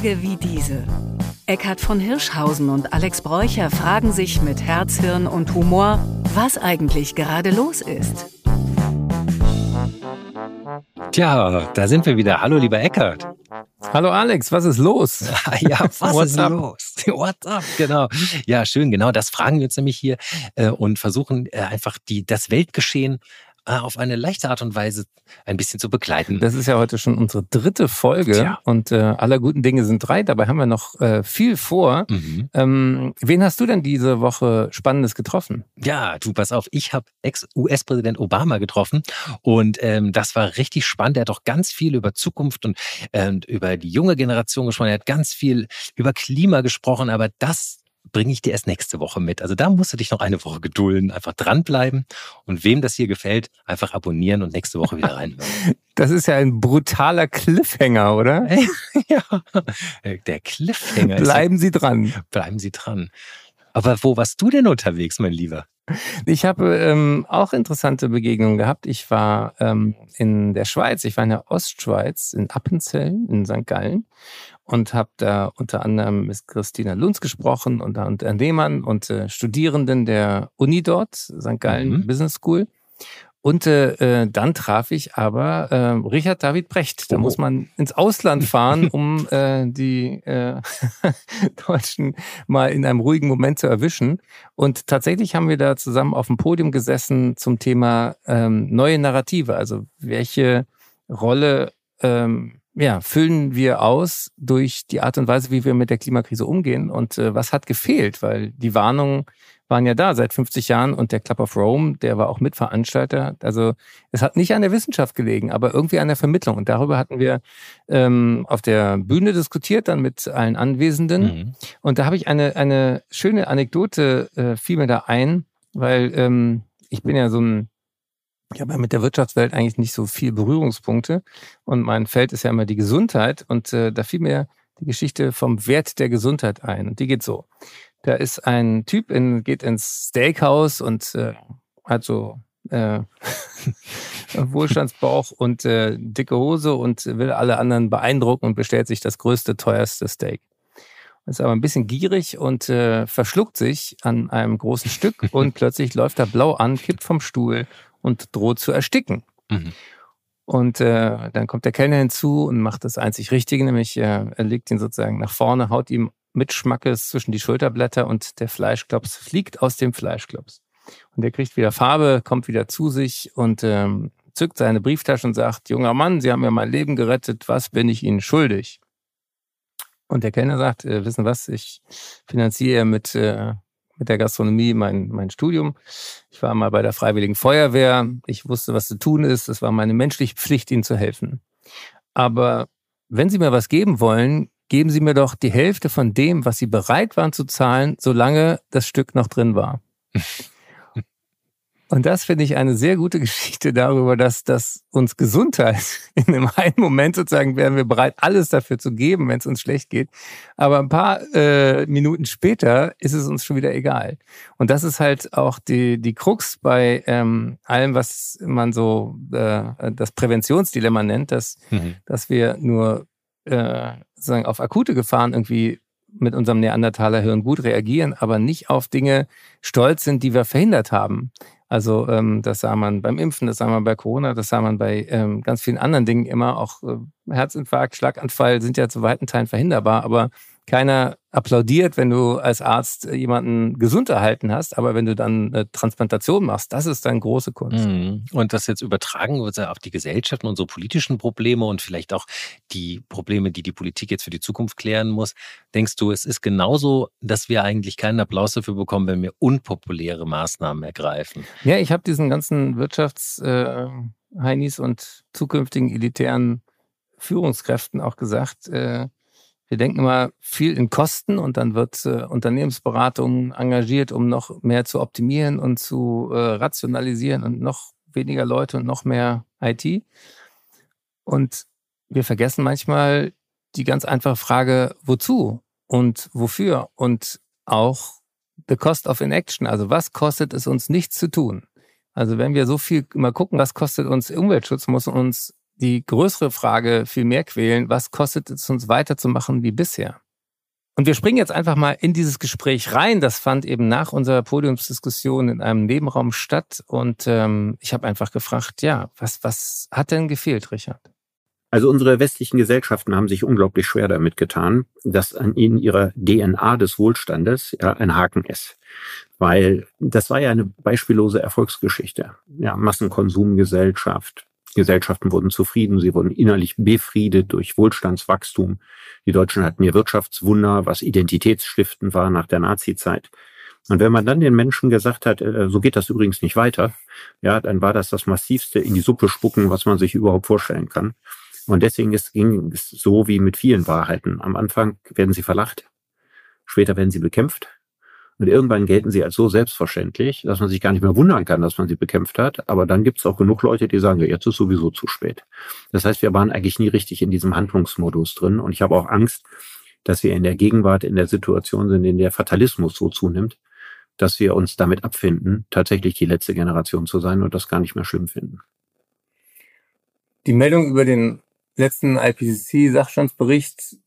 Tage wie diese. Eckhard von Hirschhausen und Alex Bräucher fragen sich mit Herz, Hirn und Humor, was eigentlich gerade los ist. Tja, da sind wir wieder. Hallo, lieber Eckhard. Hallo Alex, was ist los? ja, was ist los? What's up? Genau. Ja, schön, genau. Das fragen wir uns nämlich hier äh, und versuchen äh, einfach die, das Weltgeschehen auf eine leichte Art und Weise ein bisschen zu begleiten. Das ist ja heute schon unsere dritte Folge Tja. und äh, aller guten Dinge sind drei. Dabei haben wir noch äh, viel vor. Mhm. Ähm, wen hast du denn diese Woche Spannendes getroffen? Ja, du pass auf, ich habe Ex-US-Präsident Obama getroffen und ähm, das war richtig spannend. Er hat auch ganz viel über Zukunft und äh, über die junge Generation gesprochen. Er hat ganz viel über Klima gesprochen, aber das bringe ich dir erst nächste Woche mit. Also da musst du dich noch eine Woche gedulden, einfach dranbleiben und wem das hier gefällt, einfach abonnieren und nächste Woche wieder reinhören. Das ist ja ein brutaler Cliffhanger, oder? ja, der Cliffhanger. Bleiben Sie dran. Bleiben Sie dran. Aber wo warst du denn unterwegs, mein Lieber? Ich habe ähm, auch interessante Begegnungen gehabt. Ich war ähm, in der Schweiz, ich war in der Ostschweiz, in Appenzell, in St. Gallen und habe da unter anderem mit Christina Lunz gesprochen und Lehmann und äh, Studierenden der Uni dort, St. Gallen mhm. Business School. Und äh, dann traf ich aber äh, Richard David Brecht. Da oh. muss man ins Ausland fahren, um äh, die äh, Deutschen mal in einem ruhigen Moment zu erwischen. Und tatsächlich haben wir da zusammen auf dem Podium gesessen zum Thema ähm, neue Narrative. Also welche Rolle ähm, ja, füllen wir aus durch die Art und Weise, wie wir mit der Klimakrise umgehen und äh, was hat gefehlt, weil die Warnungen waren ja da seit 50 Jahren und der Club of Rome, der war auch Mitveranstalter. Also es hat nicht an der Wissenschaft gelegen, aber irgendwie an der Vermittlung. Und darüber hatten wir ähm, auf der Bühne diskutiert, dann mit allen Anwesenden. Mhm. Und da habe ich eine, eine schöne Anekdote, äh, fiel mir da ein, weil ähm, ich bin ja so ein ich habe ja mit der Wirtschaftswelt eigentlich nicht so viel Berührungspunkte und mein Feld ist ja immer die Gesundheit und äh, da fiel mir die Geschichte vom Wert der Gesundheit ein und die geht so. Da ist ein Typ, in, geht ins Steakhouse und äh, hat so äh, Wohlstandsbauch und äh, dicke Hose und will alle anderen beeindrucken und bestellt sich das größte, teuerste Steak. Ist aber ein bisschen gierig und äh, verschluckt sich an einem großen Stück und plötzlich läuft er blau an, kippt vom Stuhl und droht zu ersticken. Mhm. Und äh, dann kommt der Kellner hinzu und macht das einzig Richtige, nämlich äh, er legt ihn sozusagen nach vorne, haut ihm mit Schmackes zwischen die Schulterblätter und der Fleischklops fliegt aus dem Fleischklops. Und er kriegt wieder Farbe, kommt wieder zu sich und ähm, zückt seine Brieftasche und sagt, junger Mann, Sie haben mir mein Leben gerettet, was bin ich Ihnen schuldig? Und der Kellner sagt, äh, wissen was, ich finanziere mit äh, mit der Gastronomie mein, mein Studium. Ich war mal bei der Freiwilligen Feuerwehr. Ich wusste, was zu tun ist. Es war meine menschliche Pflicht, Ihnen zu helfen. Aber wenn Sie mir was geben wollen, geben Sie mir doch die Hälfte von dem, was Sie bereit waren zu zahlen, solange das Stück noch drin war. Und das finde ich eine sehr gute Geschichte darüber, dass, dass uns Gesundheit in einem einen Moment sozusagen wären wir bereit, alles dafür zu geben, wenn es uns schlecht geht. Aber ein paar äh, Minuten später ist es uns schon wieder egal. Und das ist halt auch die, die Krux bei ähm, allem, was man so äh, das Präventionsdilemma nennt, dass, mhm. dass wir nur äh, sozusagen auf akute Gefahren irgendwie mit unserem Neandertaler Hirn gut reagieren, aber nicht auf Dinge stolz sind, die wir verhindert haben. Also ähm, das sah man beim Impfen, das sah man bei Corona, das sah man bei ähm, ganz vielen anderen Dingen immer. Auch äh, Herzinfarkt, Schlaganfall sind ja zu weiten Teilen verhinderbar, aber keiner applaudiert, wenn du als Arzt jemanden gesund erhalten hast, aber wenn du dann eine Transplantation machst, das ist dann große Kunst. Mhm. Und das jetzt übertragen wird auf die Gesellschaft und unsere politischen Probleme und vielleicht auch die Probleme, die die Politik jetzt für die Zukunft klären muss. Denkst du, es ist genauso, dass wir eigentlich keinen Applaus dafür bekommen, wenn wir unpopuläre Maßnahmen ergreifen? Ja, ich habe diesen ganzen Wirtschaftsheinis äh, und zukünftigen elitären Führungskräften auch gesagt, äh, wir denken immer viel in Kosten und dann wird äh, Unternehmensberatung engagiert, um noch mehr zu optimieren und zu äh, rationalisieren und noch weniger Leute und noch mehr IT. Und wir vergessen manchmal die ganz einfache Frage, wozu und wofür und auch the cost of inaction. Also was kostet es uns nichts zu tun? Also wenn wir so viel immer gucken, was kostet uns Umweltschutz, muss uns die größere Frage viel mehr quälen, was kostet es uns weiterzumachen wie bisher? Und wir springen jetzt einfach mal in dieses Gespräch rein. Das fand eben nach unserer Podiumsdiskussion in einem Nebenraum statt. Und ähm, ich habe einfach gefragt, ja, was, was hat denn gefehlt, Richard? Also unsere westlichen Gesellschaften haben sich unglaublich schwer damit getan, dass an ihnen ihrer DNA des Wohlstandes ja, ein Haken ist. Weil das war ja eine beispiellose Erfolgsgeschichte. Ja, Massenkonsumgesellschaft, Gesellschaften wurden zufrieden, sie wurden innerlich befriedet durch Wohlstandswachstum. Die Deutschen hatten ihr Wirtschaftswunder, was identitätsstiften war nach der Nazizeit. Und wenn man dann den Menschen gesagt hat, äh, so geht das übrigens nicht weiter, ja, dann war das das massivste in die Suppe spucken, was man sich überhaupt vorstellen kann. Und deswegen ist, ging es so wie mit vielen Wahrheiten. Am Anfang werden sie verlacht, später werden sie bekämpft, und irgendwann gelten sie als so selbstverständlich, dass man sich gar nicht mehr wundern kann, dass man sie bekämpft hat. Aber dann gibt es auch genug Leute, die sagen, jetzt ist sowieso zu spät. Das heißt, wir waren eigentlich nie richtig in diesem Handlungsmodus drin. Und ich habe auch Angst, dass wir in der Gegenwart in der Situation sind, in der Fatalismus so zunimmt, dass wir uns damit abfinden, tatsächlich die letzte Generation zu sein und das gar nicht mehr schlimm finden. Die Meldung über den letzten IPCC-Sachstandsbericht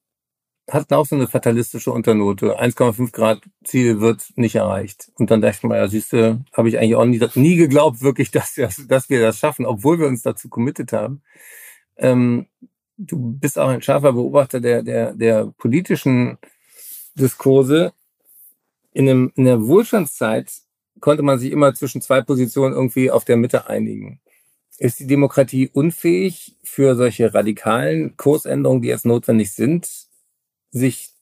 hat auch so eine fatalistische Unternote. 1,5 Grad Ziel wird nicht erreicht. Und dann dachte ich mal, ja, siehst du, habe ich eigentlich auch nie, nie geglaubt, wirklich, dass, dass wir das schaffen, obwohl wir uns dazu committed haben. Ähm, du bist auch ein scharfer Beobachter der, der, der politischen Diskurse. In, einem, in der Wohlstandszeit konnte man sich immer zwischen zwei Positionen irgendwie auf der Mitte einigen. Ist die Demokratie unfähig für solche radikalen Kursänderungen, die jetzt notwendig sind? Sich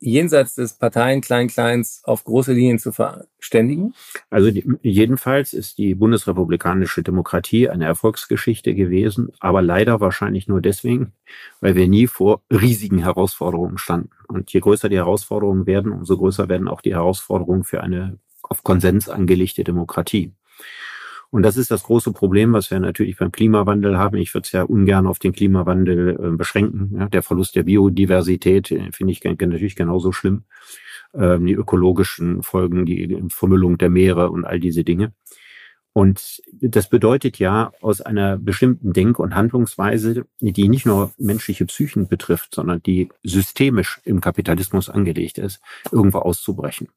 jenseits des Parteien-Klein-Kleins auf große Linien zu verständigen? Also die, jedenfalls ist die bundesrepublikanische Demokratie eine Erfolgsgeschichte gewesen, aber leider wahrscheinlich nur deswegen, weil wir nie vor riesigen Herausforderungen standen. Und je größer die Herausforderungen werden, umso größer werden auch die Herausforderungen für eine auf Konsens angelegte Demokratie. Und das ist das große Problem, was wir natürlich beim Klimawandel haben. Ich würde es ja ungern auf den Klimawandel äh, beschränken. Ja, der Verlust der Biodiversität äh, finde ich natürlich genauso schlimm. Ähm, die ökologischen Folgen, die Vermüllung der Meere und all diese Dinge. Und das bedeutet ja aus einer bestimmten Denk- und Handlungsweise, die nicht nur menschliche Psychen betrifft, sondern die systemisch im Kapitalismus angelegt ist, irgendwo auszubrechen.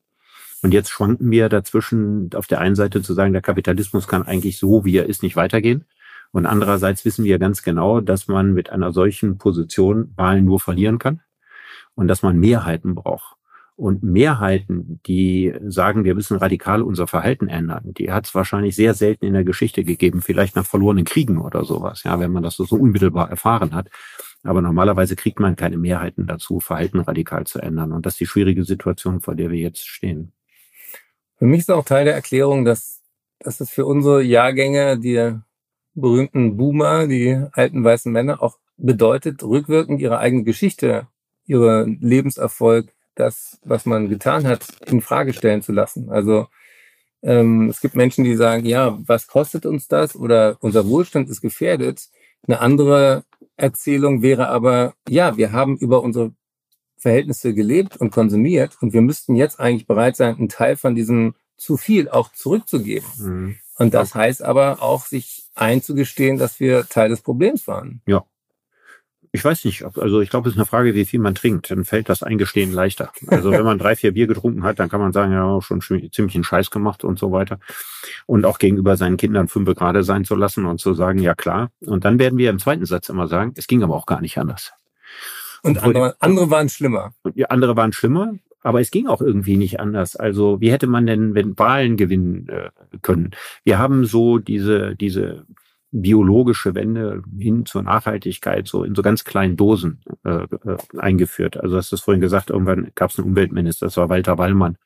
Und jetzt schwanken wir dazwischen, auf der einen Seite zu sagen, der Kapitalismus kann eigentlich so, wie er ist, nicht weitergehen. Und andererseits wissen wir ganz genau, dass man mit einer solchen Position Wahlen nur verlieren kann und dass man Mehrheiten braucht. Und Mehrheiten, die sagen, wir müssen radikal unser Verhalten ändern, die hat es wahrscheinlich sehr selten in der Geschichte gegeben, vielleicht nach verlorenen Kriegen oder sowas, ja, wenn man das so, unmittelbar erfahren hat. Aber normalerweise kriegt man keine Mehrheiten dazu, Verhalten radikal zu ändern. Und das ist die schwierige Situation, vor der wir jetzt stehen. Für mich ist auch Teil der Erklärung, dass, dass es für unsere Jahrgänge, die berühmten Boomer, die alten weißen Männer, auch bedeutet, rückwirkend ihre eigene Geschichte, ihren Lebenserfolg, das, was man getan hat, in Frage stellen zu lassen. Also ähm, es gibt Menschen, die sagen, ja, was kostet uns das? Oder unser Wohlstand ist gefährdet. Eine andere Erzählung wäre aber, ja, wir haben über unsere Verhältnisse gelebt und konsumiert und wir müssten jetzt eigentlich bereit sein, einen Teil von diesem zu viel auch zurückzugeben. Mhm. Und das heißt aber auch, sich einzugestehen, dass wir Teil des Problems waren. Ja. Ich weiß nicht, also ich glaube, es ist eine Frage, wie viel man trinkt. Dann fällt das Eingestehen leichter. Also wenn man drei, vier Bier getrunken hat, dann kann man sagen, ja, schon ziemlich einen Scheiß gemacht und so weiter. Und auch gegenüber seinen Kindern fünf gerade sein zu lassen und zu sagen, ja klar. Und dann werden wir im zweiten Satz immer sagen, es ging aber auch gar nicht anders. Und andere, andere waren schlimmer. Ja, andere waren schlimmer, aber es ging auch irgendwie nicht anders. Also wie hätte man denn, wenn Wahlen gewinnen äh, können? Wir haben so diese, diese biologische Wende hin zur Nachhaltigkeit so in so ganz kleinen Dosen äh, äh, eingeführt. Also hast du es vorhin gesagt, irgendwann gab es einen Umweltminister, das war Walter Wallmann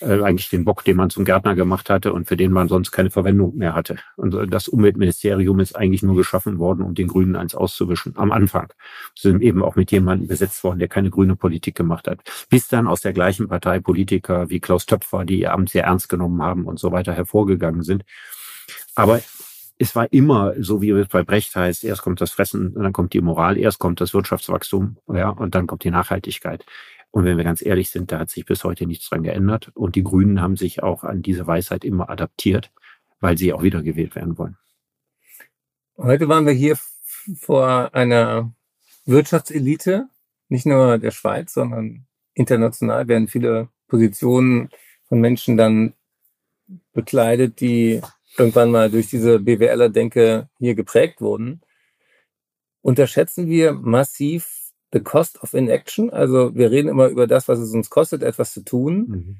äh, eigentlich den Bock, den man zum Gärtner gemacht hatte und für den man sonst keine Verwendung mehr hatte. Und das Umweltministerium ist eigentlich nur geschaffen worden, um den Grünen eins auszuwischen. Am Anfang. Sind eben auch mit jemandem besetzt worden, der keine grüne Politik gemacht hat. Bis dann aus der gleichen Partei Politiker wie Klaus Töpfer, die ihr Amt sehr ernst genommen haben und so weiter hervorgegangen sind. Aber es war immer so, wie es bei Brecht heißt, erst kommt das Fressen, dann kommt die Moral, erst kommt das Wirtschaftswachstum, ja, und dann kommt die Nachhaltigkeit. Und wenn wir ganz ehrlich sind, da hat sich bis heute nichts dran geändert. Und die Grünen haben sich auch an diese Weisheit immer adaptiert, weil sie auch wieder gewählt werden wollen. Heute waren wir hier vor einer Wirtschaftselite, nicht nur der Schweiz, sondern international werden viele Positionen von Menschen dann bekleidet, die irgendwann mal durch diese BWLer-Denke hier geprägt wurden. Unterschätzen wir massiv the cost of inaction? Also wir reden immer über das, was es uns kostet, etwas zu tun. Mhm.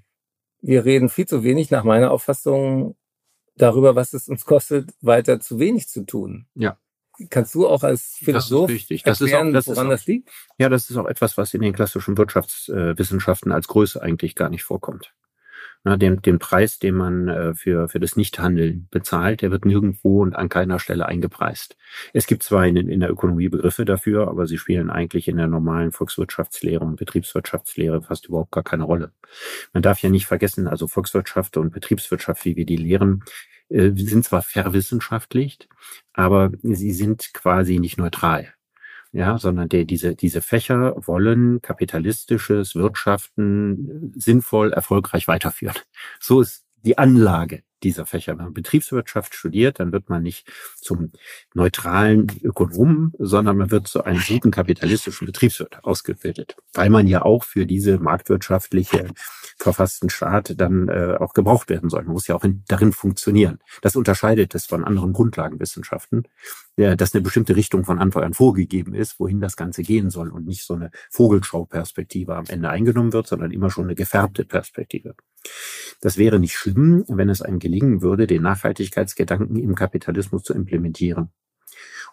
Wir reden viel zu wenig, nach meiner Auffassung, darüber, was es uns kostet, weiter zu wenig zu tun. Ja. Kannst du auch als Philosoph das ist Das erklären, ist auch, das woran ist auch, das liegt? Ja, das ist auch etwas, was in den klassischen Wirtschaftswissenschaften als Größe eigentlich gar nicht vorkommt. Na, den, den Preis, den man äh, für, für das Nichthandeln bezahlt, der wird nirgendwo und an keiner Stelle eingepreist. Es gibt zwar in, in der Ökonomie Begriffe dafür, aber sie spielen eigentlich in der normalen Volkswirtschaftslehre und Betriebswirtschaftslehre fast überhaupt gar keine Rolle. Man darf ja nicht vergessen, also Volkswirtschaft und Betriebswirtschaft, wie wir die lehren, äh, sind zwar verwissenschaftlicht, aber sie sind quasi nicht neutral. Ja, sondern der, diese, diese Fächer wollen kapitalistisches Wirtschaften sinnvoll, erfolgreich weiterführen. So ist die Anlage dieser Fächer. Wenn man Betriebswirtschaft studiert, dann wird man nicht zum neutralen Ökonomen, sondern man wird zu einem guten kapitalistischen Betriebswirt ausgebildet, weil man ja auch für diese marktwirtschaftliche verfassten Staat dann äh, auch gebraucht werden soll. Man muss ja auch in, darin funktionieren. Das unterscheidet es von anderen Grundlagenwissenschaften, der, dass eine bestimmte Richtung von Anfang an vorgegeben ist, wohin das Ganze gehen soll und nicht so eine Vogelschauperspektive am Ende eingenommen wird, sondern immer schon eine gefärbte Perspektive. Das wäre nicht schlimm, wenn es einem gelingen würde, den Nachhaltigkeitsgedanken im Kapitalismus zu implementieren.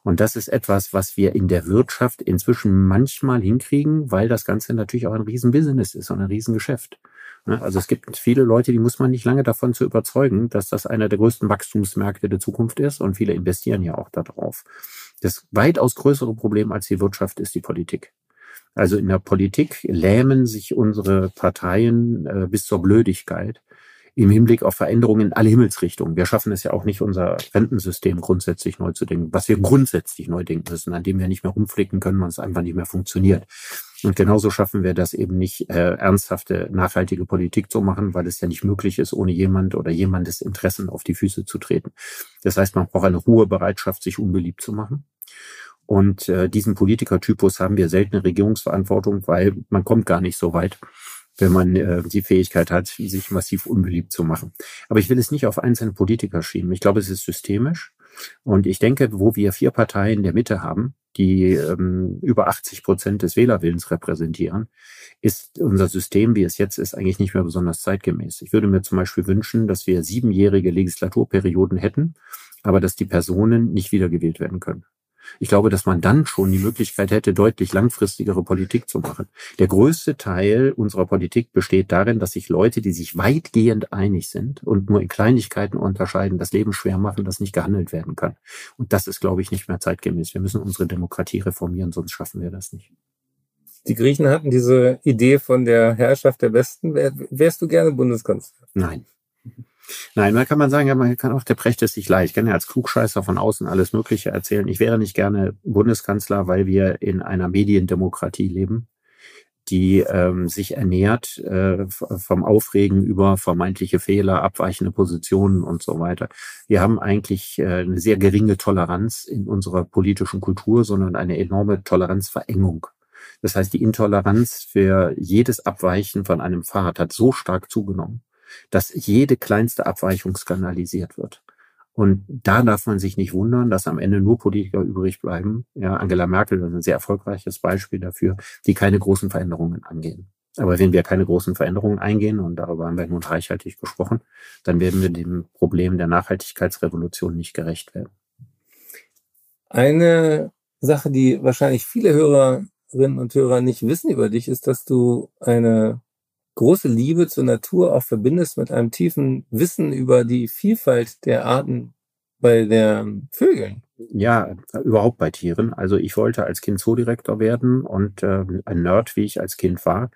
Und das ist etwas, was wir in der Wirtschaft inzwischen manchmal hinkriegen, weil das Ganze natürlich auch ein Riesenbusiness ist und ein Riesengeschäft. Ne? Also es gibt viele Leute, die muss man nicht lange davon zu überzeugen, dass das einer der größten Wachstumsmärkte der Zukunft ist und viele investieren ja auch darauf. Das weitaus größere Problem als die Wirtschaft ist die Politik. Also in der Politik lähmen sich unsere Parteien äh, bis zur Blödigkeit im Hinblick auf Veränderungen in alle Himmelsrichtungen. Wir schaffen es ja auch nicht, unser Rentensystem grundsätzlich neu zu denken, was wir grundsätzlich neu denken müssen, an dem wir nicht mehr rumflicken können, weil es einfach nicht mehr funktioniert. Und genauso schaffen wir das eben nicht, äh, ernsthafte, nachhaltige Politik zu machen, weil es ja nicht möglich ist, ohne jemand oder jemandes Interessen auf die Füße zu treten. Das heißt, man braucht eine hohe Bereitschaft, sich unbeliebt zu machen. Und äh, diesen Politikertypus haben wir seltene Regierungsverantwortung, weil man kommt gar nicht so weit, wenn man äh, die Fähigkeit hat, sich massiv unbeliebt zu machen. Aber ich will es nicht auf einzelne Politiker schieben. Ich glaube, es ist systemisch. Und ich denke, wo wir vier Parteien der Mitte haben, die ähm, über 80 Prozent des Wählerwillens repräsentieren, ist unser System, wie es jetzt ist, eigentlich nicht mehr besonders zeitgemäß. Ich würde mir zum Beispiel wünschen, dass wir siebenjährige Legislaturperioden hätten, aber dass die Personen nicht wiedergewählt werden können. Ich glaube, dass man dann schon die Möglichkeit hätte, deutlich langfristigere Politik zu machen. Der größte Teil unserer Politik besteht darin, dass sich Leute, die sich weitgehend einig sind und nur in Kleinigkeiten unterscheiden, das Leben schwer machen, dass nicht gehandelt werden kann. Und das ist, glaube ich, nicht mehr zeitgemäß. Wir müssen unsere Demokratie reformieren, sonst schaffen wir das nicht. Die Griechen hatten diese Idee von der Herrschaft der Besten. Wärst du gerne Bundeskanzler? Nein. Nein, man kann man sagen, ja, man kann auch, der Precht es sich leicht. Ich kann ja als Klugscheißer von außen alles Mögliche erzählen. Ich wäre nicht gerne Bundeskanzler, weil wir in einer Mediendemokratie leben, die ähm, sich ernährt äh, vom Aufregen über vermeintliche Fehler, abweichende Positionen und so weiter. Wir haben eigentlich äh, eine sehr geringe Toleranz in unserer politischen Kultur, sondern eine enorme Toleranzverengung. Das heißt, die Intoleranz für jedes Abweichen von einem Pfad hat so stark zugenommen, dass jede kleinste Abweichung skandalisiert wird. Und da darf man sich nicht wundern, dass am Ende nur Politiker übrig bleiben. Ja, Angela Merkel ist ein sehr erfolgreiches Beispiel dafür, die keine großen Veränderungen angehen. Aber wenn wir keine großen Veränderungen eingehen, und darüber haben wir nun reichhaltig gesprochen, dann werden wir dem Problem der Nachhaltigkeitsrevolution nicht gerecht werden. Eine Sache, die wahrscheinlich viele Hörerinnen und Hörer nicht wissen über dich, ist, dass du eine große Liebe zur Natur auch verbindest mit einem tiefen Wissen über die Vielfalt der Arten bei den Vögeln. Ja, überhaupt bei Tieren. Also ich wollte als Kind Zoodirektor werden und äh, ein Nerd, wie ich als Kind war,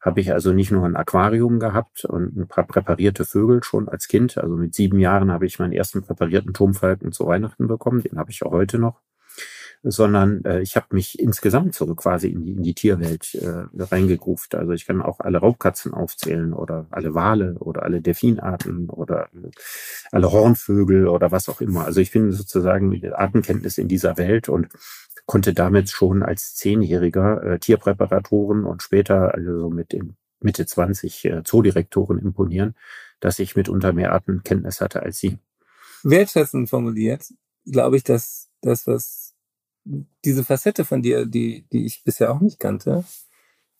habe ich also nicht nur ein Aquarium gehabt und ein paar präparierte Vögel schon als Kind. Also mit sieben Jahren habe ich meinen ersten präparierten Turmfalken zu Weihnachten bekommen. Den habe ich auch heute noch. Sondern äh, ich habe mich insgesamt zurück quasi in die, in die Tierwelt äh, reingegruft. Also ich kann auch alle Raubkatzen aufzählen oder alle Wale oder alle Delfinarten oder alle Hornvögel oder was auch immer. Also ich bin sozusagen Artenkenntnis in dieser Welt und konnte damit schon als Zehnjähriger äh, Tierpräparatoren und später also so mit den Mitte 20 äh, Zoodirektoren imponieren, dass ich mitunter mehr Artenkenntnis hatte als sie. Wertschätzend formuliert, glaube ich, dass das, was diese Facette von dir, die, die ich bisher auch nicht kannte,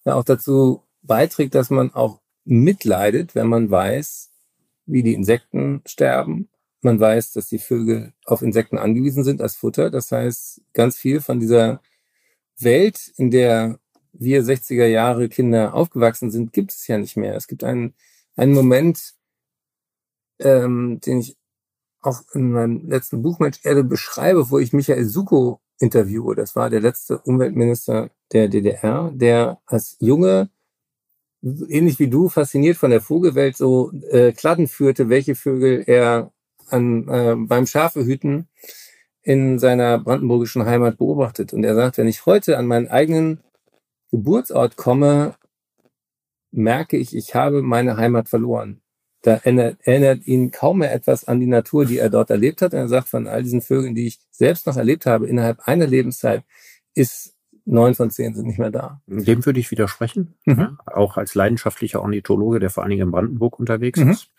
ja auch dazu beiträgt, dass man auch mitleidet, wenn man weiß, wie die Insekten sterben. Man weiß, dass die Vögel auf Insekten angewiesen sind als Futter. Das heißt, ganz viel von dieser Welt, in der wir 60er Jahre Kinder aufgewachsen sind, gibt es ja nicht mehr. Es gibt einen, einen Moment, ähm, den ich auch in meinem letzten Buch Mensch Erde beschreibe, wo ich Michael Suko interviewe. Das war der letzte Umweltminister der DDR, der als Junge, ähnlich wie du, fasziniert von der Vogelwelt so äh, Kladden führte, welche Vögel er an, äh, beim Schafehüten in seiner brandenburgischen Heimat beobachtet. Und er sagt, wenn ich heute an meinen eigenen Geburtsort komme, merke ich, ich habe meine Heimat verloren. Da erinnert, erinnert ihn kaum mehr etwas an die Natur, die er dort erlebt hat. Und er sagt, von all diesen Vögeln, die ich selbst noch erlebt habe, innerhalb einer Lebenszeit, ist neun von zehn sind nicht mehr da. Dem würde ich widersprechen. Mhm. Auch als leidenschaftlicher Ornithologe, der vor allen Dingen in Brandenburg unterwegs mhm. ist.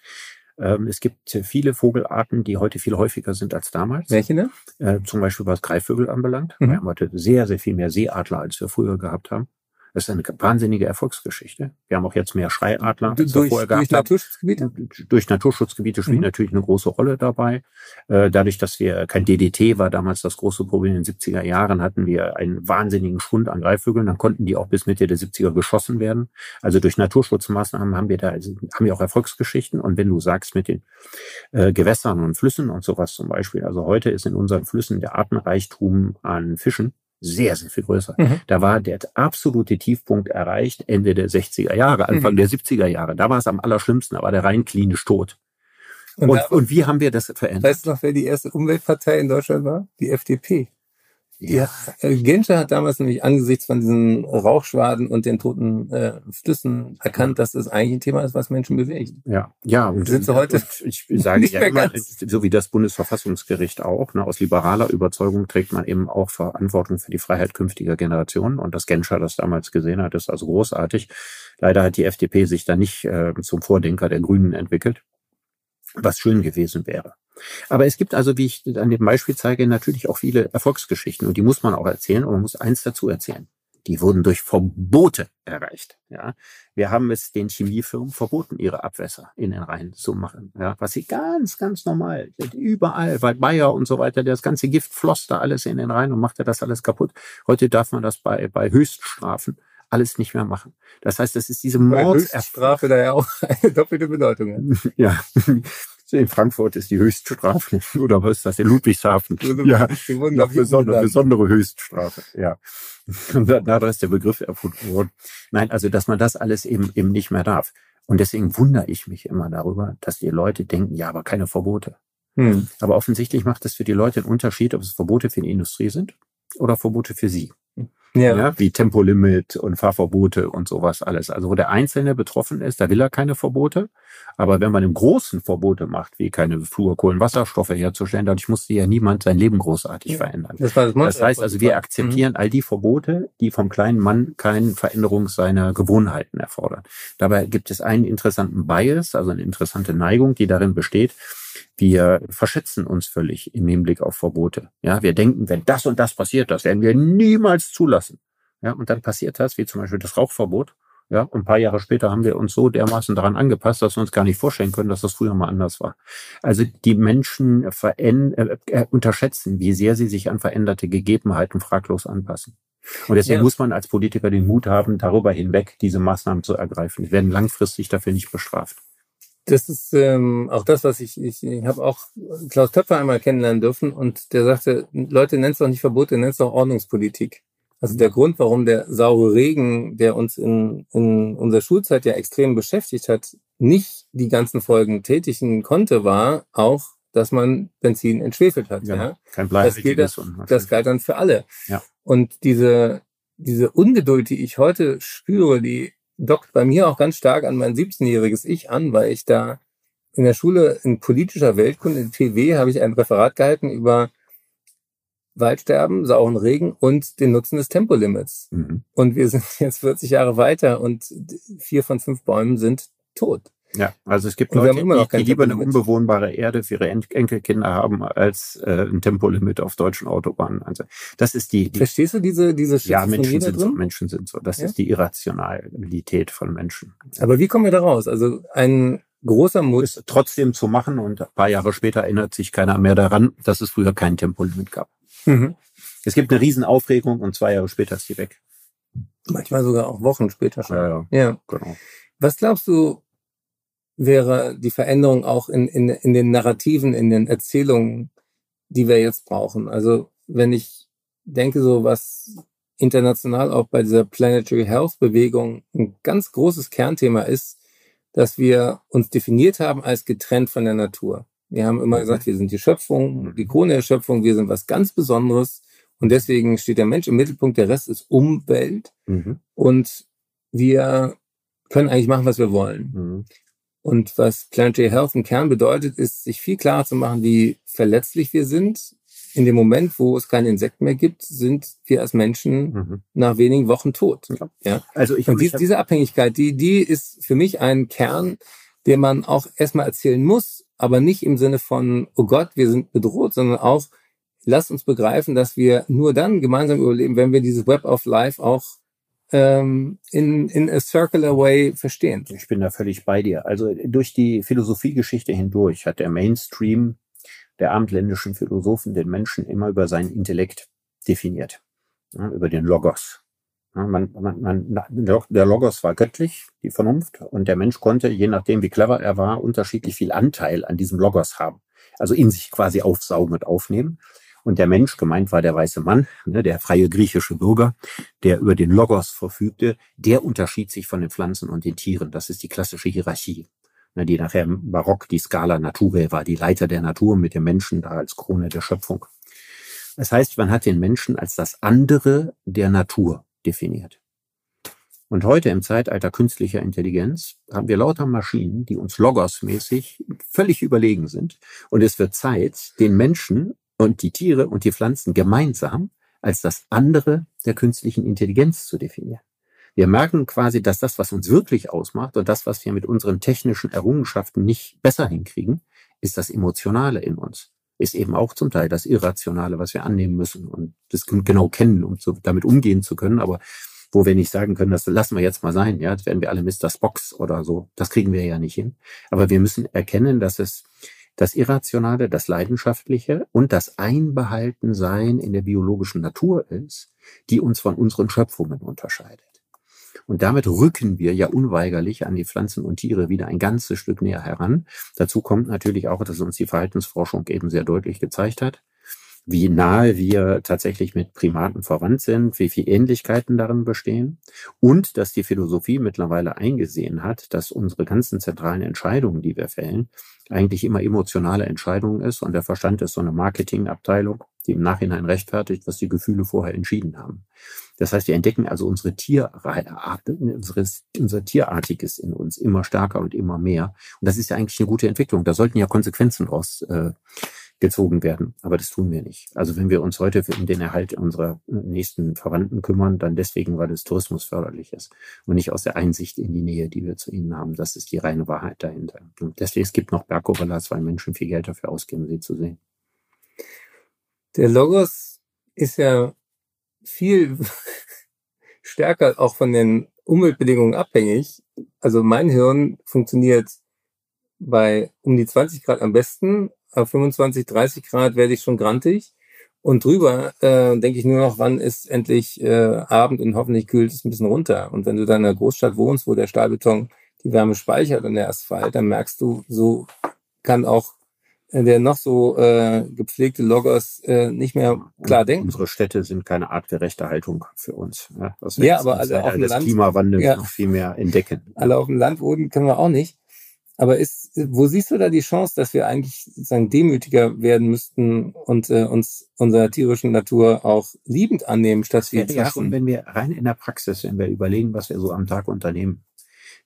Ähm, es gibt viele Vogelarten, die heute viel häufiger sind als damals. Welche denn? Äh, zum Beispiel was Greifvögel anbelangt. Mhm. Wir haben heute sehr, sehr viel mehr Seeadler, als wir früher gehabt haben. Das ist eine wahnsinnige Erfolgsgeschichte. Wir haben auch jetzt mehr Schreiadler als durch, vorher durch Naturschutzgebiete? Durch Naturschutzgebiete spielt mhm. natürlich eine große Rolle dabei. Äh, dadurch, dass wir kein DDT war damals das große Problem in den 70er Jahren, hatten wir einen wahnsinnigen Schwund an Greifvögeln. Dann konnten die auch bis Mitte der 70er geschossen werden. Also durch Naturschutzmaßnahmen haben wir da, also haben wir auch Erfolgsgeschichten. Und wenn du sagst mit den äh, Gewässern und Flüssen und sowas zum Beispiel, also heute ist in unseren Flüssen der Artenreichtum an Fischen sehr, sehr viel größer. Mhm. Da war der absolute Tiefpunkt erreicht Ende der 60er Jahre, Anfang mhm. der 70er Jahre. Da war es am allerschlimmsten, da war der rein klinisch tot. Und, und, und, wie haben wir das verändert? Weißt du noch, wer die erste Umweltpartei in Deutschland war? Die FDP. Ja. Äh, Genscher hat damals nämlich angesichts von diesen Rauchschwaden und den toten äh, Flüssen erkannt, dass das eigentlich ein Thema ist, was Menschen bewegt. Ja, ja. Und sind sie heute? Ich sage ja immer, so wie das Bundesverfassungsgericht auch, ne, aus liberaler Überzeugung trägt man eben auch Verantwortung für die Freiheit künftiger Generationen. Und dass Genscher das damals gesehen hat, ist also großartig. Leider hat die FDP sich da nicht äh, zum Vordenker der Grünen entwickelt, was schön gewesen wäre. Aber es gibt also, wie ich an dem Beispiel zeige, natürlich auch viele Erfolgsgeschichten und die muss man auch erzählen und man muss eins dazu erzählen. Die wurden durch Verbote erreicht. Ja, wir haben es den Chemiefirmen verboten, ihre Abwässer in den Rhein zu machen. Ja, was sie ganz, ganz normal. Überall, weil Bayer und so weiter, das ganze Gift floss da alles in den Rhein und machte das alles kaputt. Heute darf man das bei, bei Höchststrafen alles nicht mehr machen. Das heißt, das ist diese Mordstrafe da ja auch eine doppelte Bedeutung. ja. In Frankfurt ist die Höchststrafe. Oder was ist das? In Ludwigshafen. Ja, eine besondere, besondere Höchststrafe. Ja. Und da ist der Begriff erfunden worden. Nein, also, dass man das alles eben, eben nicht mehr darf. Und deswegen wundere ich mich immer darüber, dass die Leute denken, ja, aber keine Verbote. Hm. Aber offensichtlich macht es für die Leute einen Unterschied, ob es Verbote für die Industrie sind oder Verbote für sie. Ja. ja. wie Tempolimit und Fahrverbote und sowas alles. Also wo der Einzelne betroffen ist, da will er keine Verbote. Aber wenn man im Großen Verbote macht, wie keine Fluorkohlenwasserstoffe herzustellen, dadurch musste ja niemand sein Leben großartig ja. verändern. Das, das, das heißt also, wir akzeptieren mhm. all die Verbote, die vom kleinen Mann keine Veränderung seiner Gewohnheiten erfordern. Dabei gibt es einen interessanten Bias, also eine interessante Neigung, die darin besteht, wir verschätzen uns völlig im Hinblick auf Verbote. Ja, wir denken, wenn das und das passiert, das werden wir niemals zulassen. Ja, und dann passiert das, wie zum Beispiel das Rauchverbot. Ja, und ein paar Jahre später haben wir uns so dermaßen daran angepasst, dass wir uns gar nicht vorstellen können, dass das früher mal anders war. Also die Menschen äh, äh, unterschätzen, wie sehr sie sich an veränderte Gegebenheiten fraglos anpassen. Und deswegen ja. muss man als Politiker den Mut haben, darüber hinweg diese Maßnahmen zu ergreifen. Die werden langfristig dafür nicht bestraft. Das ist ähm, auch das, was ich, ich, ich habe auch Klaus Töpfer einmal kennenlernen dürfen und der sagte, Leute, nennt es doch nicht Verbote, nennt es doch Ordnungspolitik. Also der Grund, warum der saure Regen, der uns in, in unserer Schulzeit ja extrem beschäftigt hat, nicht die ganzen Folgen tätigen konnte, war auch dass man Benzin entschwefelt hat. Genau. Ja? Kein Das, bleihaltiges. gilt, das, das galt dann für alle. Ja. Und diese, diese Ungeduld, die ich heute spüre, die dockt bei mir auch ganz stark an mein 17-jähriges Ich an, weil ich da in der Schule in politischer Weltkunde, in TW, habe ich ein Referat gehalten über Waldsterben, sauren Regen und den Nutzen des Tempolimits. Mhm. Und wir sind jetzt 40 Jahre weiter und vier von fünf Bäumen sind tot. Ja, also es gibt Leute, die, die lieber eine unbewohnbare Erde für ihre En- Enkelkinder haben als äh, ein Tempolimit auf deutschen Autobahnen. Also das ist die, die Verstehst du diese, diese ja, Menschen sind so, drin? Menschen sind so. Das Ja? ist die Irrationalität von Menschen. Aber wie kommen wir da raus? Also ein großer Mut. Ist trotzdem zu machen und ein paar Jahre später erinnert sich keiner mehr daran, dass es früher kein Tempolimit gab. Mhm. Es gibt eine Riesenaufregung und zwei Jahre später ist die weg. Manchmal sogar auch Wochen später schon. ja, Ja. genau. Was glaubst du, wäre die Veränderung auch in, in, in den Narrativen, in den Erzählungen, die wir jetzt brauchen? Also wenn ich denke, so was international auch bei dieser Planetary Health Bewegung ein ganz großes Kernthema ist, dass wir uns definiert haben als getrennt von der Natur. Wir haben immer gesagt, wir sind die Schöpfung, die Krone der Schöpfung, wir sind was ganz Besonderes und deswegen steht der Mensch im Mittelpunkt, der Rest ist Umwelt Mhm. und wir können eigentlich machen, was wir wollen. Mhm. Und was Planetary Health im Kern bedeutet, ist, sich viel klarer zu machen, wie verletzlich wir sind. In dem Moment, wo es keine Insekten mehr gibt, sind wir als Menschen Mhm. nach wenigen Wochen tot. Ja. Ja. Also ich, Und die, diese Abhängigkeit, die, die ist für mich ein Kern, den man auch erstmal erzählen muss, aber nicht im Sinne von, oh Gott, wir sind bedroht, sondern auch, lasst uns begreifen, dass wir nur dann gemeinsam überleben, wenn wir dieses Web of Life auch in, in a circular way verstehen. Ich bin da völlig bei dir. Also durch die Philosophiegeschichte hindurch hat der Mainstream der abendländischen Philosophen den Menschen immer über seinen Intellekt definiert, ja, über den Logos. Ja, man, man, man, der Logos war göttlich, die Vernunft, und der Mensch konnte, je nachdem wie clever er war, unterschiedlich viel Anteil an diesem Logos haben. Also in sich quasi aufsaugen und aufnehmen. Und der Mensch, gemeint war der weiße Mann, ne, der freie griechische Bürger, der über den Logos verfügte, der unterschied sich von den Pflanzen und den Tieren. Das ist die klassische Hierarchie, ne, die nachher im Barock die Scala Naturae war, die Leiter der Natur mit dem Menschen da als Krone der Schöpfung. Das heißt, man hat den Menschen als das andere der Natur definiert. Und heute im Zeitalter künstlicher Intelligenz haben wir lauter Maschinen, die uns logosmäßig völlig überlegen sind. Und es wird Zeit, den Menschen und die Tiere und die Pflanzen gemeinsam als das andere der künstlichen Intelligenz zu definieren. Wir merken quasi, dass das, was uns wirklich ausmacht und das, was wir mit unseren technischen Errungenschaften nicht besser hinkriegen, ist das Emotionale in uns. Ist eben auch zum Teil das Irrationale, was wir annehmen müssen und das genau kennen, um zu, damit umgehen zu können. Aber wo wir nicht sagen können, das lassen wir jetzt mal sein, ja, das werden wir alle Mr. Spocks oder so. Das kriegen wir ja nicht hin. Aber wir müssen erkennen, dass es das Irrationale, das Leidenschaftliche und das Einbehaltensein in der biologischen Natur ist, die uns von unseren Schöpfungen unterscheidet. Und damit rücken wir ja unweigerlich an die Pflanzen und Tiere wieder ein ganzes Stück näher heran. Dazu kommt natürlich auch, dass uns die Verhaltensforschung eben sehr deutlich gezeigt hat, wie nahe wir tatsächlich mit Primaten verwandt sind, wie viel Ähnlichkeiten darin bestehen und dass die Philosophie mittlerweile eingesehen hat, dass unsere ganzen zentralen Entscheidungen, die wir fällen, eigentlich immer emotionale Entscheidungen ist und der Verstand ist so eine Marketingabteilung, die im Nachhinein rechtfertigt, was die Gefühle vorher entschieden haben. Das heißt, wir entdecken also unsere Tierart, unser Tierartiges in uns immer stärker und immer mehr. Und das ist ja eigentlich eine gute Entwicklung. Da sollten ja Konsequenzen draus äh, gezogen werden. Aber das tun wir nicht. Also wenn wir uns heute um den Erhalt unserer nächsten Verwandten kümmern, dann deswegen, weil es Tourismus förderlich ist und nicht aus der Einsicht in die Nähe, die wir zu ihnen haben. Das ist die reine Wahrheit dahinter. Und deswegen, es gibt noch Berggorillas, weil Menschen viel Geld dafür ausgeben, sie zu sehen. Der Logos ist ja viel stärker auch von den Umweltbedingungen abhängig. Also mein Hirn funktioniert bei um die 20 Grad am besten. Auf 25, 30 Grad werde ich schon grantig. Und drüber äh, denke ich nur noch, wann ist endlich äh, Abend und hoffentlich kühlt es ein bisschen runter. Und wenn du dann in einer Großstadt wohnst, wo der Stahlbeton die Wärme speichert und der Asphalt, dann merkst du, so kann auch äh, der noch so äh, gepflegte Logos äh, nicht mehr klar Und denken. Unsere Städte sind keine artgerechte Haltung für uns. Ja, was Ja, aber alle auf dem Land- Klimawandels Ja. noch viel mehr entdecken. Alle auf dem Land wohnen können wir auch nicht. Aber ist, wo siehst du da die Chance, dass wir eigentlich sozusagen demütiger werden müssten und äh, uns unserer tierischen Natur auch liebend annehmen, statt wir ja schon, wenn wir rein in der Praxis, wenn wir überlegen, was wir so am Tag unternehmen,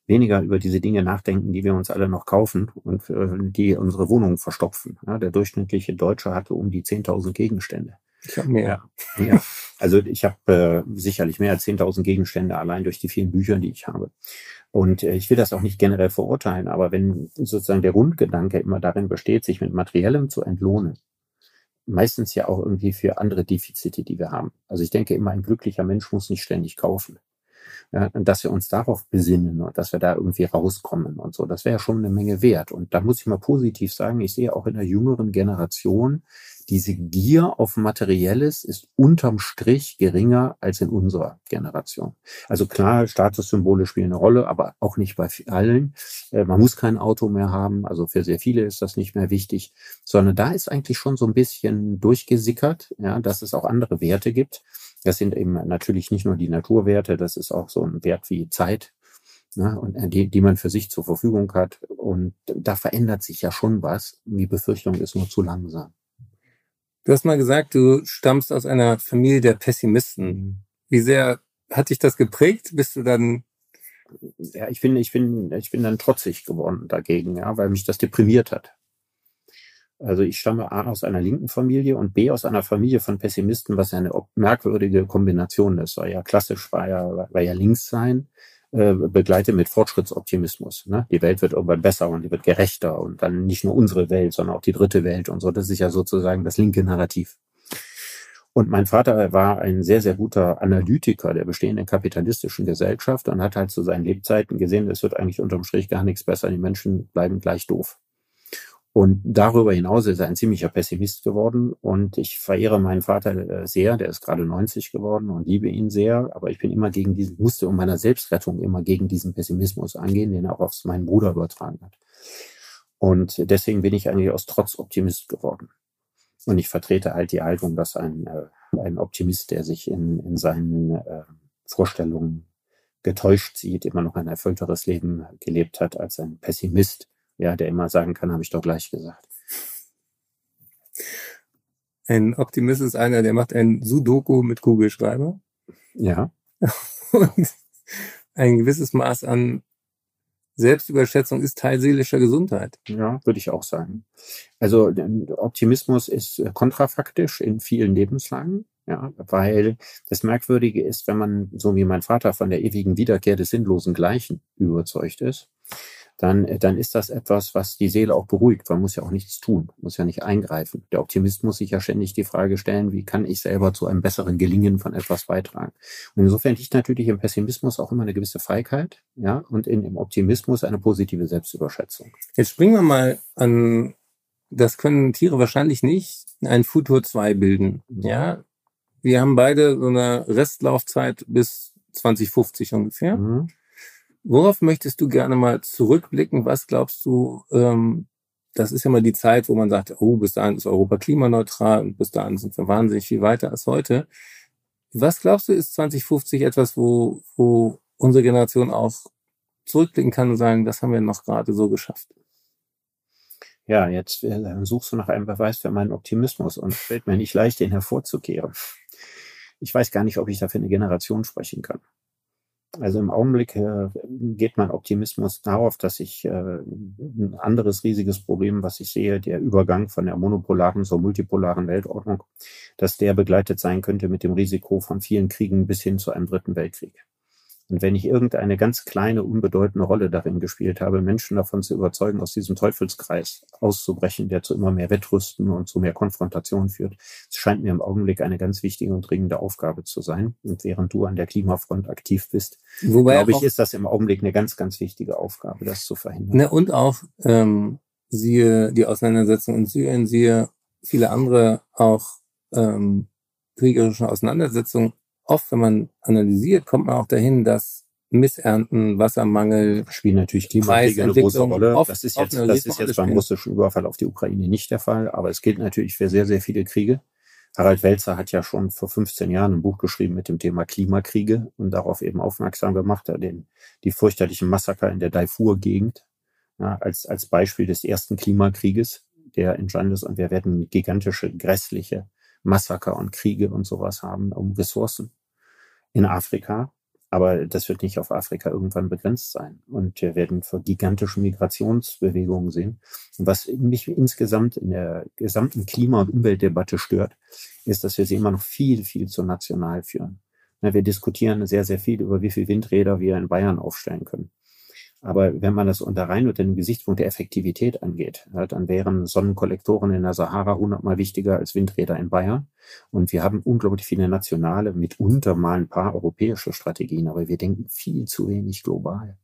weniger über diese Dinge nachdenken, die wir uns alle noch kaufen und äh, die unsere Wohnungen verstopfen. Ja, der durchschnittliche Deutsche hatte um die 10.000 Gegenstände. Ich habe mehr. Ja, ja. Also ich habe äh, sicherlich mehr als 10.000 Gegenstände allein durch die vielen Bücher, die ich habe. Und äh, ich will das auch nicht generell verurteilen, aber wenn sozusagen der Grundgedanke immer darin besteht, sich mit Materiellem zu entlohnen, meistens ja auch irgendwie für andere Defizite, die wir haben. Also ich denke immer, ein glücklicher Mensch muss nicht ständig kaufen. Ja, dass wir uns darauf besinnen und dass wir da irgendwie rauskommen und so, das wäre schon eine Menge wert. Und da muss ich mal positiv sagen, ich sehe auch in der jüngeren Generation diese Gier auf Materielles ist unterm Strich geringer als in unserer Generation. Also klar, Statussymbole spielen eine Rolle, aber auch nicht bei allen. Äh, man muss kein Auto mehr haben, also für sehr viele ist das nicht mehr wichtig, sondern da ist eigentlich schon so ein bisschen durchgesickert, ja, dass es auch andere Werte gibt. Das sind eben natürlich nicht nur die Naturwerte, das ist auch so ein Wert wie Zeit, ne, und äh, die, die man für sich zur Verfügung hat. Und da verändert sich ja schon was. Die Befürchtung ist nur zu langsam. Du hast mal gesagt, du stammst aus einer Familie der Pessimisten. Mhm. Wie sehr hat dich das geprägt? Bist du dann ja, ich bin, ich bin, ich bin dann trotzig geworden dagegen, ja, weil mich das deprimiert hat. Also ich stamme A aus einer linken Familie und B aus einer Familie von Pessimisten, was ja eine merkwürdige Kombination ist. War ja klassisch, war ja, war ja links sein äh, begleite mit Fortschrittsoptimismus. Ne? Die Welt wird irgendwann besser und die wird gerechter und dann nicht nur unsere Welt, sondern auch die dritte Welt und so. Das ist ja sozusagen das linke Narrativ. Und mein Vater war ein sehr, sehr guter Analytiker der bestehenden kapitalistischen Gesellschaft und hat halt zu seinen Lebzeiten gesehen, es wird eigentlich unterm Strich gar nichts besser. Die Menschen bleiben gleich doof. Und darüber hinaus ist er ein ziemlicher Pessimist geworden. Und ich verehre meinen Vater äh, sehr. Der ist gerade 90 geworden und liebe ihn sehr. Aber ich bin immer gegen diesen, musste um meiner Selbstrettung immer gegen diesen Pessimismus angehen, den er auch auf meinen Bruder übertragen hat. Und deswegen bin ich eigentlich aus Trotz Optimist geworden. Und ich vertrete halt die Haltung, dass ein, äh, ein Optimist, der sich in, in seinen äh, Vorstellungen getäuscht sieht, immer noch ein erfüllteres Leben gelebt hat als ein Pessimist, ja, der immer sagen kann, habe ich doch gleich gesagt. Ein Optimist ist einer, der macht ein Sudoku mit Kugelschreiber. Ja. Und ein gewisses Maß an Selbstüberschätzung ist Teil seelischer Gesundheit. Ja, würde ich auch sagen. Also Optimismus ist kontrafaktisch in vielen Lebenslagen. Ja, weil das Merkwürdige ist, wenn man, so wie mein Vater, von der ewigen Wiederkehr des sinnlosen Gleichen überzeugt ist, dann, äh, dann ist das etwas, was die Seele auch beruhigt. Man muss ja auch nichts tun, muss ja nicht eingreifen. Der Optimist muss sich ja ständig die Frage stellen, wie kann ich selber zu einem besseren Gelingen von etwas beitragen? Und insofern liegt natürlich im Pessimismus auch immer eine gewisse Feigheit, ja, und in, im Optimismus eine positive Selbstüberschätzung. Jetzt springen wir mal an, das können Tiere wahrscheinlich nicht, ein Futur 2 bilden, mhm. ja. Wir haben beide so eine Restlaufzeit bis 2050 ungefähr. Mhm. Worauf möchtest du gerne mal zurückblicken? Was glaubst du, ähm, das ist ja mal die Zeit, wo man sagt, oh, bis dahin ist Europa klimaneutral und bis dahin sind wir wahnsinnig viel weiter als heute. Was glaubst du, ist 2050 etwas, wo, wo unsere Generation auch zurückblicken kann und sagen, das haben wir noch gerade so geschafft? Ja, jetzt äh, suchst du nach einem Beweis für meinen Optimismus und fällt mir nicht leicht, den hervorzukehren. Ich weiß gar nicht, ob ich da für eine Generation sprechen kann. Also im Augenblick äh, geht mein Optimismus darauf, dass ich äh, ein anderes riesiges Problem, was ich sehe, der Übergang von der monopolaren zur multipolaren Weltordnung, dass der begleitet sein könnte mit dem Risiko von vielen Kriegen bis hin zu einem dritten Weltkrieg. Und wenn ich irgendeine ganz kleine, unbedeutende Rolle darin gespielt habe, Menschen davon zu überzeugen, aus diesem Teufelskreis auszubrechen, der zu immer mehr Wettrüsten und zu mehr Konfrontation führt, es scheint mir im Augenblick eine ganz wichtige und dringende Aufgabe zu sein. Und während du an der Klimafront aktiv bist, Wobei glaube ich, ist das im Augenblick eine ganz, ganz wichtige Aufgabe, das zu verhindern. Ne, und auch, ähm, siehe die Auseinandersetzung in Syrien, siehe viele andere auch ähm, kriegerische Auseinandersetzungen oft, wenn man analysiert, kommt man auch dahin, dass Missernten, Wassermangel, spielen natürlich Klimakriege eine große Rolle. Oft, das ist jetzt, das ist jetzt beim russischen Überfall auf die Ukraine nicht der Fall, aber es gilt natürlich für sehr, sehr viele Kriege. Harald Welzer hat ja schon vor 15 Jahren ein Buch geschrieben mit dem Thema Klimakriege und darauf eben aufmerksam gemacht, den, die fürchterlichen Massaker in der Darfur-Gegend, ja, als, als Beispiel des ersten Klimakrieges, der entstanden ist. Und wir werden gigantische, grässliche Massaker und Kriege und sowas haben um Ressourcen in Afrika. Aber das wird nicht auf Afrika irgendwann begrenzt sein. Und wir werden für gigantische Migrationsbewegungen sehen. Und was mich insgesamt in der gesamten Klima- und Umweltdebatte stört, ist, dass wir sie immer noch viel, viel zu national führen. Wir diskutieren sehr, sehr viel über, wie viele Windräder wir in Bayern aufstellen können. Aber wenn man das unter rein unter dem Gesichtspunkt der Effektivität angeht, dann wären Sonnenkollektoren in der Sahara hundertmal wichtiger als Windräder in Bayern. Und wir haben unglaublich viele nationale, mitunter mal ein paar europäische Strategien, aber wir denken viel zu wenig global.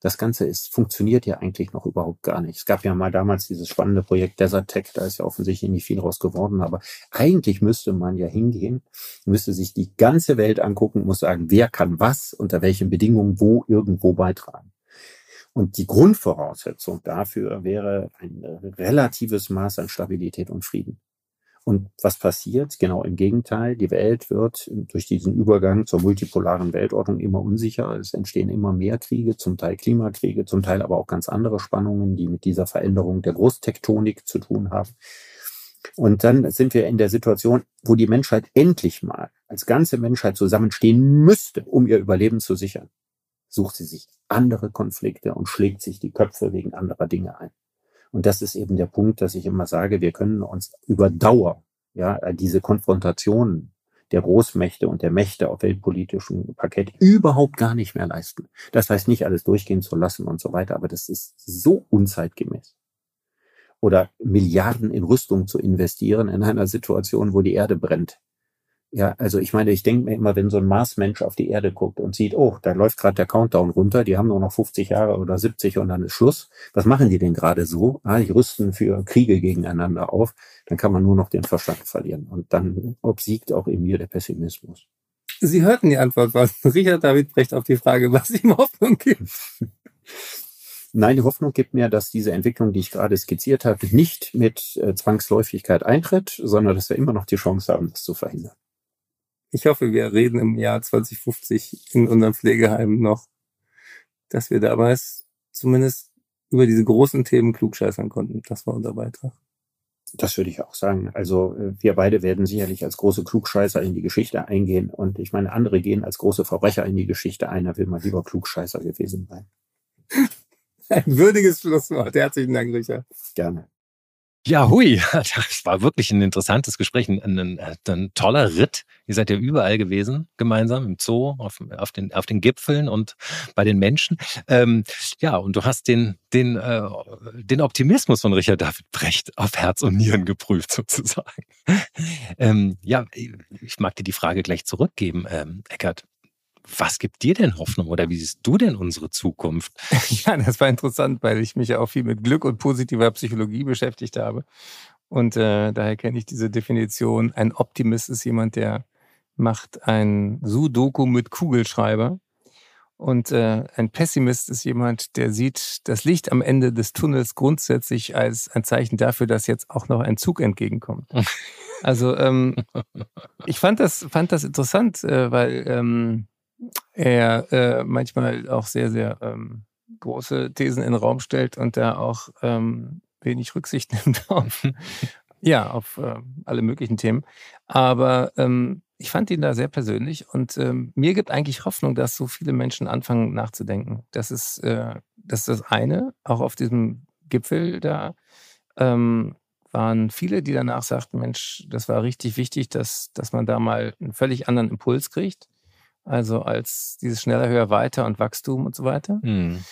Das Ganze ist, funktioniert ja eigentlich noch überhaupt gar nicht. Es gab ja mal damals dieses spannende Projekt Desert Tech, da ist ja offensichtlich nicht viel raus geworden, aber eigentlich müsste man ja hingehen, müsste sich die ganze Welt angucken, muss sagen, wer kann was, unter welchen Bedingungen, wo, irgendwo beitragen. Und die Grundvoraussetzung dafür wäre ein relatives Maß an Stabilität und Frieden. Und was passiert? Genau im Gegenteil. Die Welt wird durch diesen Übergang zur multipolaren Weltordnung immer unsicherer. Es entstehen immer mehr Kriege, zum Teil Klimakriege, zum Teil aber auch ganz andere Spannungen, die mit dieser Veränderung der Großtektonik zu tun haben. Und dann sind wir in der Situation, wo die Menschheit endlich mal als ganze Menschheit zusammenstehen müsste, um ihr Überleben zu sichern sucht sie sich andere Konflikte und schlägt sich die Köpfe wegen anderer Dinge ein. Und das ist eben der Punkt, dass ich immer sage, wir können uns über Dauer, ja, diese Konfrontationen der Großmächte und der Mächte auf weltpolitischem Parkett überhaupt gar nicht mehr leisten. Das heißt nicht alles durchgehen zu lassen und so weiter, aber das ist so unzeitgemäß. Oder Milliarden in Rüstung zu investieren in einer Situation, wo die Erde brennt. Ja, also ich meine, ich denke mir immer, wenn so ein Marsmensch auf die Erde guckt und sieht, oh, da läuft gerade der Countdown runter, die haben nur noch 50 Jahre oder 70 und dann ist Schluss. Was machen die denn gerade so? Ah, die rüsten für Kriege gegeneinander auf. Dann kann man nur noch den Verstand verlieren. Und dann obsiegt auch in mir der Pessimismus. Sie hörten die Antwort von Richard David Brecht auf die Frage, was ihm Hoffnung gibt. Nein, die Hoffnung gibt mir, dass diese Entwicklung, die ich gerade skizziert habe, nicht mit äh, Zwangsläufigkeit eintritt, sondern dass wir immer noch die Chance haben, das zu verhindern. Ich hoffe, wir reden im Jahr 2050 in unserem Pflegeheim noch, dass wir damals zumindest über diese großen Themen klugscheißern konnten. Das war unser Beitrag. Das würde ich auch sagen. Also äh, wir beide werden sicherlich als große Klugscheißer in die Geschichte eingehen. Und ich meine, andere gehen als große Verbrecher in die Geschichte ein. Da will man lieber Klugscheißer gewesen sein. Ein würdiges Schlusswort. Herzlichen Dank, Richard. Gerne. Ja, hui, das war wirklich ein interessantes Gespräch, ein, ein, ein, toller Ritt. Ihr seid ja überall gewesen, gemeinsam im Zoo, auf, auf, den, auf den Gipfeln und bei den Menschen. Ähm, ja, und du hast den, den, äh, den Optimismus von Richard David Brecht auf Herz und Nieren geprüft, sozusagen. ähm, ja, ich mag dir die Frage gleich zurückgeben, ähm, Eckert was gibt dir denn Hoffnung oder wie siehst du denn unsere Zukunft? Ja, das war interessant, weil ich mich ja auch viel mit Glück und positiver Psychologie beschäftigt habe. Und äh, daher kenne ich diese Definition. Ein Optimist ist jemand, der macht ein Sudoku mit Kugelschreiber. Und äh, ein Pessimist ist jemand, der sieht das Licht am Ende des Tunnels grundsätzlich als ein Zeichen dafür, dass jetzt auch noch ein Zug entgegenkommt. Also ähm, ich fand das, fand das interessant, äh, weil ähm, er äh, manchmal auch sehr, sehr ähm, große Thesen in den Raum stellt und da auch ähm, wenig Rücksicht nimmt auf, ja, auf äh, alle möglichen Themen. Aber ähm, ich fand ihn da sehr persönlich und ähm, mir gibt eigentlich Hoffnung, dass so viele Menschen anfangen nachzudenken. Das ist, äh, das, ist das eine, auch auf diesem Gipfel da ähm, waren viele, die danach sagten, Mensch, das war richtig wichtig, dass, dass man da mal einen völlig anderen Impuls kriegt. Also als dieses schneller, höher, weiter und Wachstum und so weiter. Mhm.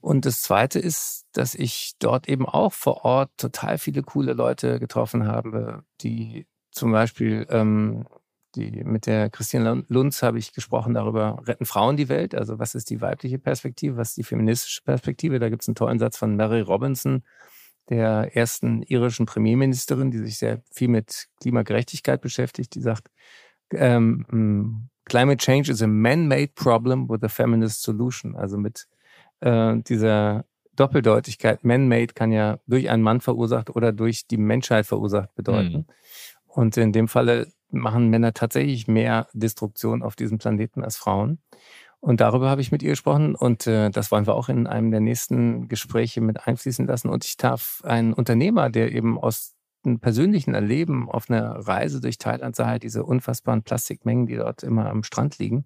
Und das Zweite ist, dass ich dort eben auch vor Ort total viele coole Leute getroffen habe, die zum Beispiel ähm, die, mit der Christiane Lunz habe ich gesprochen darüber, retten Frauen die Welt? Also was ist die weibliche Perspektive, was ist die feministische Perspektive? Da gibt es einen tollen Satz von Mary Robinson, der ersten irischen Premierministerin, die sich sehr viel mit Klimagerechtigkeit beschäftigt, die sagt, ähm, Climate change is a man-made problem with a feminist solution. Also mit äh, dieser Doppeldeutigkeit, man-made kann ja durch einen Mann verursacht oder durch die Menschheit verursacht bedeuten. Mhm. Und in dem Falle machen Männer tatsächlich mehr Destruktion auf diesem Planeten als Frauen. Und darüber habe ich mit ihr gesprochen und äh, das wollen wir auch in einem der nächsten Gespräche mit einfließen lassen. Und ich darf einen Unternehmer, der eben aus dem persönlichen Erleben auf einer Reise durch Thailand sah, halt diese unfassbaren Plastikmengen, die dort immer am Strand liegen.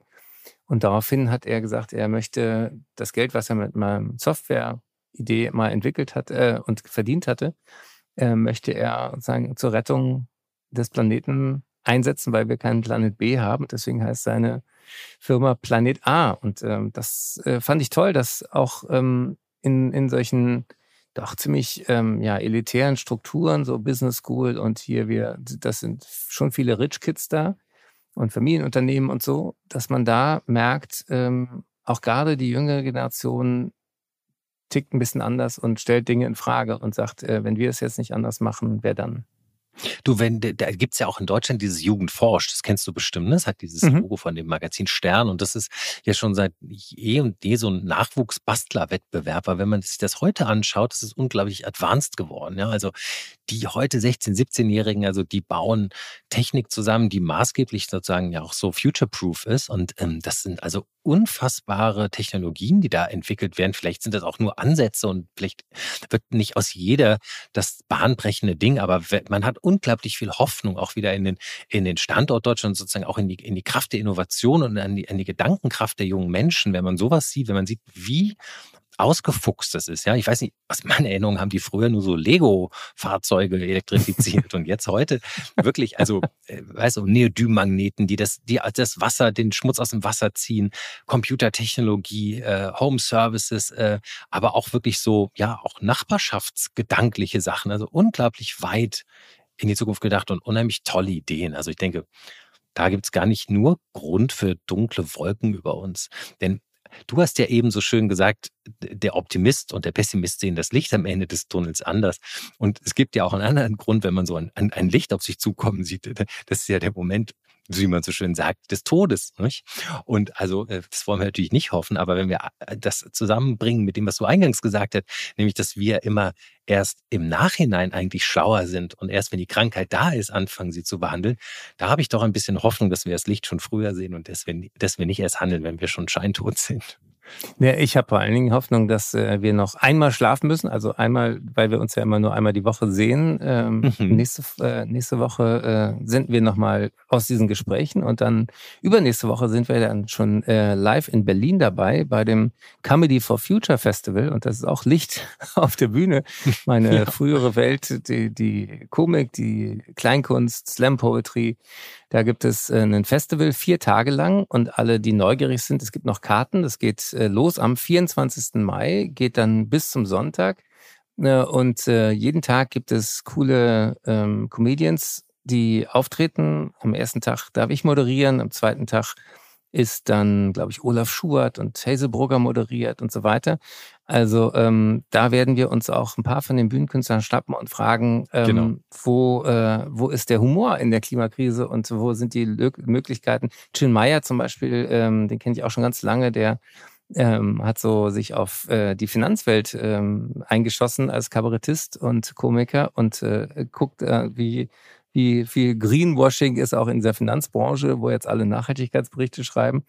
Und daraufhin hat er gesagt, er möchte das Geld, was er mit meinem Software-Idee mal entwickelt hat äh, und verdient hatte, äh, möchte er sagen zur Rettung des Planeten einsetzen, weil wir keinen Planet B haben. Deswegen heißt seine Firma Planet A. Und ähm, das äh, fand ich toll, dass auch ähm, in, in solchen doch ziemlich ähm, ja, elitären Strukturen, so Business School und hier wir, das sind schon viele Rich Kids da und Familienunternehmen und so, dass man da merkt, ähm, auch gerade die jüngere Generation tickt ein bisschen anders und stellt Dinge in Frage und sagt, äh, wenn wir es jetzt nicht anders machen, wer dann? Du, wenn, da gibt's ja auch in Deutschland dieses Jugendforsch, das kennst du bestimmt, ne? Das hat dieses mhm. Logo von dem Magazin Stern und das ist ja schon seit eh und je so ein Nachwuchsbastler-Wettbewerb. Aber wenn man sich das heute anschaut, das ist unglaublich advanced geworden. Ja? Also die heute 16-, 17-Jährigen, also die bauen Technik zusammen, die maßgeblich sozusagen ja auch so future-proof ist. Und ähm, das sind also unfassbare Technologien, die da entwickelt werden. Vielleicht sind das auch nur Ansätze und vielleicht wird nicht aus jeder das bahnbrechende Ding, aber man hat unglaublich viel Hoffnung auch wieder in den, in den Standort Deutschland, sozusagen auch in die, in die Kraft der Innovation und an die, an die Gedankenkraft der jungen Menschen, wenn man sowas sieht, wenn man sieht, wie ausgefuchst das ist. Ja, ich weiß nicht, aus meiner Erinnerung haben die früher nur so Lego-Fahrzeuge elektrifiziert und jetzt heute wirklich, also, äh, weißt du, Neodym-Magneten, die das, die das Wasser, den Schmutz aus dem Wasser ziehen, Computertechnologie, äh, Home Services, äh, aber auch wirklich so, ja, auch nachbarschaftsgedankliche Sachen, also unglaublich weit in die Zukunft gedacht und unheimlich tolle Ideen. Also ich denke, da gibt's gar nicht nur Grund für dunkle Wolken über uns. Denn Du hast ja eben so schön gesagt, der Optimist und der Pessimist sehen das Licht am Ende des Tunnels anders. Und es gibt ja auch einen anderen Grund, wenn man so ein, ein Licht auf sich zukommen sieht. Das ist ja der Moment, wie man so schön sagt, des Todes. Nicht? Und also, äh, das wollen wir natürlich nicht hoffen, aber wenn wir äh, das zusammenbringen mit dem, was du eingangs gesagt hast, nämlich, dass wir immer erst im Nachhinein eigentlich schlauer sind und erst wenn die Krankheit da ist, anfangen sie zu behandeln, da habe ich doch ein bisschen Hoffnung, dass wir das Licht schon früher sehen und dass wir, dass wir nicht erst handeln, wenn wir schon scheintot sind. Ja, ich habe vor allen Dingen Hoffnung, dass äh, wir noch einmal schlafen müssen. Also einmal, weil wir uns ja immer nur einmal die Woche sehen. Ähm, mhm. nächste, äh, nächste Woche äh, sind wir nochmal aus diesen Gesprächen und dann übernächste Woche sind wir dann schon äh, live in Berlin dabei bei dem Comedy for Future Festival. Und das ist auch Licht auf der Bühne. Meine ja. frühere Welt, die, die Komik, die Kleinkunst, Slam Poetry, da gibt es äh, ein Festival vier Tage lang und alle, die neugierig sind, es gibt noch Karten. Das geht äh, los am 24. Mai, geht dann bis zum Sonntag. Äh, und jeden Tag gibt es coole ähm, Comedians, die auftreten. Am ersten Tag darf ich moderieren, am zweiten Tag ist dann, glaube ich, Olaf Schubert und Hazelbrugger moderiert und so weiter. Also ähm, da werden wir uns auch ein paar von den Bühnenkünstlern schnappen und fragen, ähm, genau. wo, äh, wo ist der Humor in der Klimakrise und wo sind die Lö Möglichkeiten. Chin Meyer zum Beispiel, ähm, den kenne ich auch schon ganz lange, der ähm, hat so sich auf äh, die Finanzwelt ähm, eingeschossen als Kabarettist und Komiker und äh, guckt, äh, wie wie viel Greenwashing ist auch in der Finanzbranche, wo jetzt alle Nachhaltigkeitsberichte schreiben.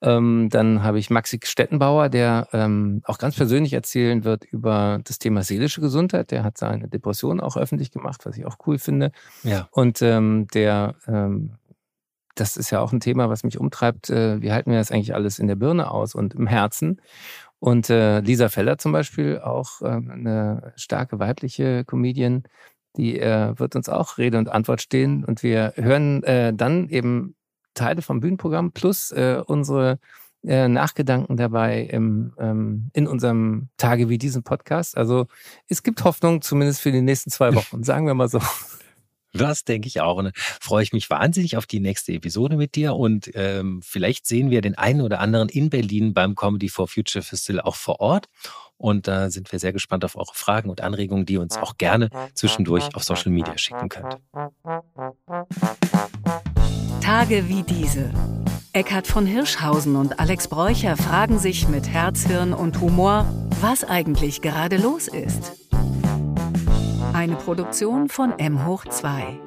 Ähm, dann habe ich Maxi Stettenbauer, der ähm, auch ganz persönlich erzählen wird über das Thema seelische Gesundheit. Der hat seine Depression auch öffentlich gemacht, was ich auch cool finde. Ja. Und ähm, der ähm, das ist ja auch ein Thema, was mich umtreibt. Äh, wie halten wir das eigentlich alles in der Birne aus und im Herzen? Und äh, Lisa Feller zum Beispiel, auch äh, eine starke weibliche Comedian, die äh, wird uns auch Rede und Antwort stehen. Und wir hören äh, dann eben Teile vom Bühnenprogramm plus äh, unsere äh, Nachgedanken dabei im, ähm, in unserem Tage wie diesem Podcast. Also es gibt Hoffnung, zumindest für die nächsten zwei Wochen, sagen wir mal so. Das denke ich auch. Und freue ich mich wahnsinnig auf die nächste Episode mit dir. Und ähm, vielleicht sehen wir den einen oder anderen in Berlin beim Comedy for Future Festival auch vor Ort. Und da sind wir sehr gespannt auf eure Fragen und Anregungen, die ihr uns auch gerne zwischendurch auf Social Media schicken könnt. Tage wie diese. Eckhard von Hirschhausen und Alex Bräucher fragen sich mit Herz, Hirn und Humor, was eigentlich gerade los ist. Eine Produktion von M hoch 2.